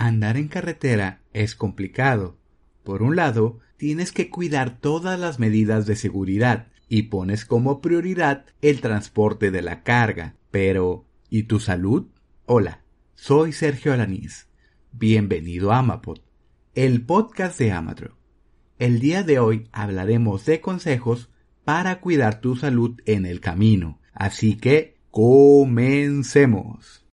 Andar en carretera es complicado. Por un lado, tienes que cuidar todas las medidas de seguridad y pones como prioridad el transporte de la carga. Pero, ¿y tu salud? Hola, soy Sergio Alanís. Bienvenido a Amapod, el podcast de Amatro. El día de hoy hablaremos de consejos para cuidar tu salud en el camino. Así que, comencemos.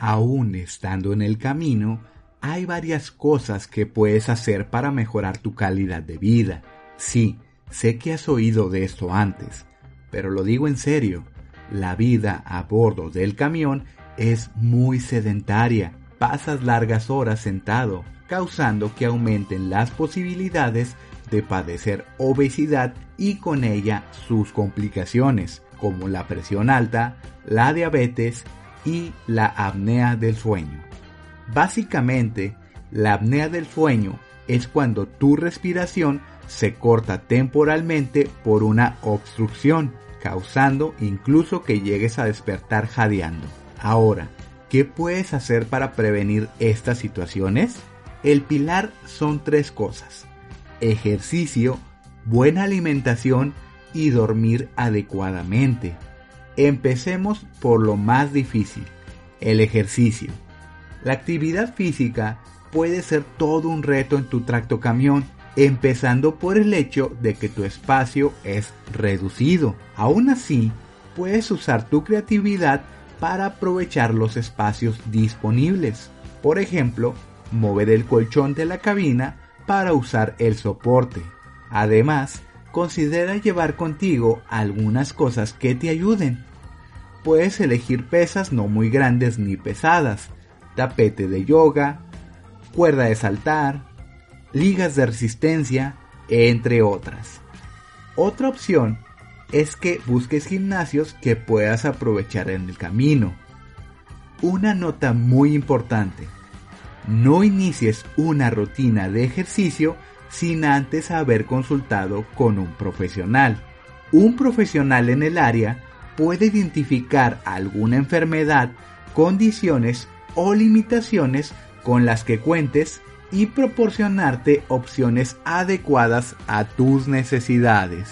Aún estando en el camino, hay varias cosas que puedes hacer para mejorar tu calidad de vida. Sí, sé que has oído de esto antes, pero lo digo en serio. La vida a bordo del camión es muy sedentaria. Pasas largas horas sentado, causando que aumenten las posibilidades de padecer obesidad y con ella sus complicaciones, como la presión alta, la diabetes y la apnea del sueño. Básicamente, la apnea del sueño es cuando tu respiración se corta temporalmente por una obstrucción, causando incluso que llegues a despertar jadeando. Ahora, ¿qué puedes hacer para prevenir estas situaciones? El pilar son tres cosas. Ejercicio, buena alimentación y dormir adecuadamente. Empecemos por lo más difícil, el ejercicio. La actividad física puede ser todo un reto en tu tracto camión, empezando por el hecho de que tu espacio es reducido. Aún así, puedes usar tu creatividad para aprovechar los espacios disponibles. Por ejemplo, mover el colchón de la cabina para usar el soporte. Además, considera llevar contigo algunas cosas que te ayuden. Puedes elegir pesas no muy grandes ni pesadas, tapete de yoga, cuerda de saltar, ligas de resistencia, entre otras. Otra opción es que busques gimnasios que puedas aprovechar en el camino. Una nota muy importante. No inicies una rutina de ejercicio sin antes haber consultado con un profesional. Un profesional en el área puede identificar alguna enfermedad, condiciones o limitaciones con las que cuentes y proporcionarte opciones adecuadas a tus necesidades.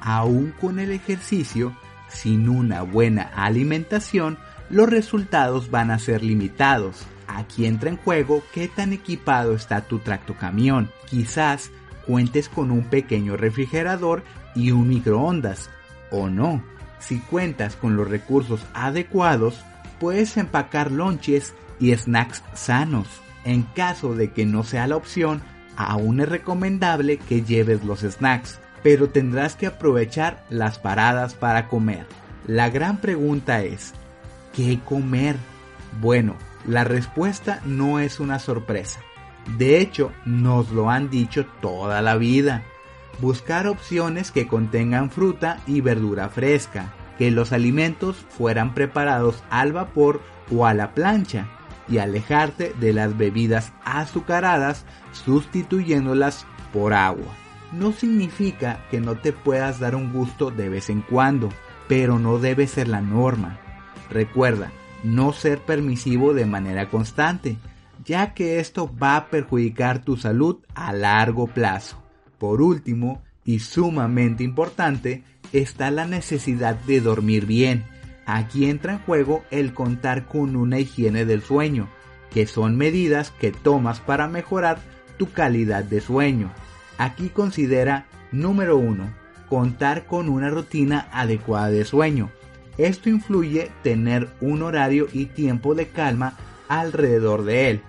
Aún con el ejercicio, sin una buena alimentación, los resultados van a ser limitados Aquí entra en juego qué tan equipado está tu tracto camión. Quizás cuentes con un pequeño refrigerador y un microondas, o no. Si cuentas con los recursos adecuados, puedes empacar lonches y snacks sanos. En caso de que no sea la opción, aún es recomendable que lleves los snacks, pero tendrás que aprovechar las paradas para comer. La gran pregunta es, ¿qué comer? Bueno, la respuesta no es una sorpresa. De hecho, nos lo han dicho toda la vida. Buscar opciones que contengan fruta y verdura fresca, que los alimentos fueran preparados al vapor o a la plancha y alejarte de las bebidas azucaradas sustituyéndolas por agua. No significa que no te puedas dar un gusto de vez en cuando, pero no debe ser la norma. Recuerda, no ser permisivo de manera constante, ya que esto va a perjudicar tu salud a largo plazo. Por último, y sumamente importante, está la necesidad de dormir bien. Aquí entra en juego el contar con una higiene del sueño, que son medidas que tomas para mejorar tu calidad de sueño. Aquí considera número 1. contar con una rutina adecuada de sueño. Esto influye tener un horario y tiempo de calma alrededor de él.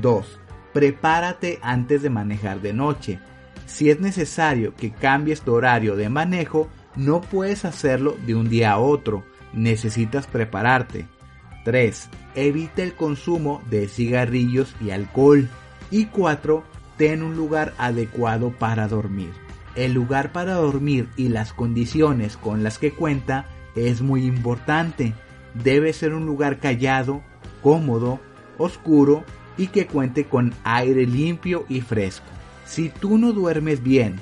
2. Prepárate antes de manejar de noche. Si es necesario que cambies tu horario de manejo, no puedes hacerlo de un día a otro. Necesitas prepararte. 3. Evita el consumo de cigarrillos y alcohol. Y 4. Ten un lugar adecuado para dormir. El lugar para dormir y las condiciones con las que cuenta es muy importante. Debe ser un lugar callado, cómodo, oscuro y que cuente con aire limpio y fresco. Si tú no duermes bien,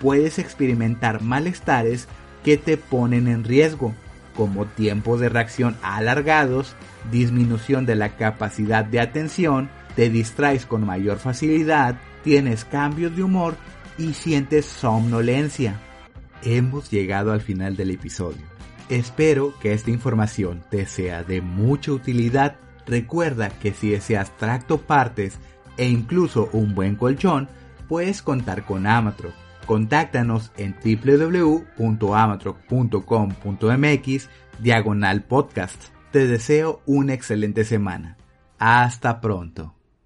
puedes experimentar malestares que te ponen en riesgo, como tiempos de reacción alargados, disminución de la capacidad de atención, te distraes con mayor facilidad, tienes cambios de humor y sientes somnolencia. Hemos llegado al final del episodio. Espero que esta información te sea de mucha utilidad. Recuerda que si deseas tracto partes e incluso un buen colchón, puedes contar con Amatro. Contáctanos en www.amatro.com.mx diagonal podcast. Te deseo una excelente semana. Hasta pronto.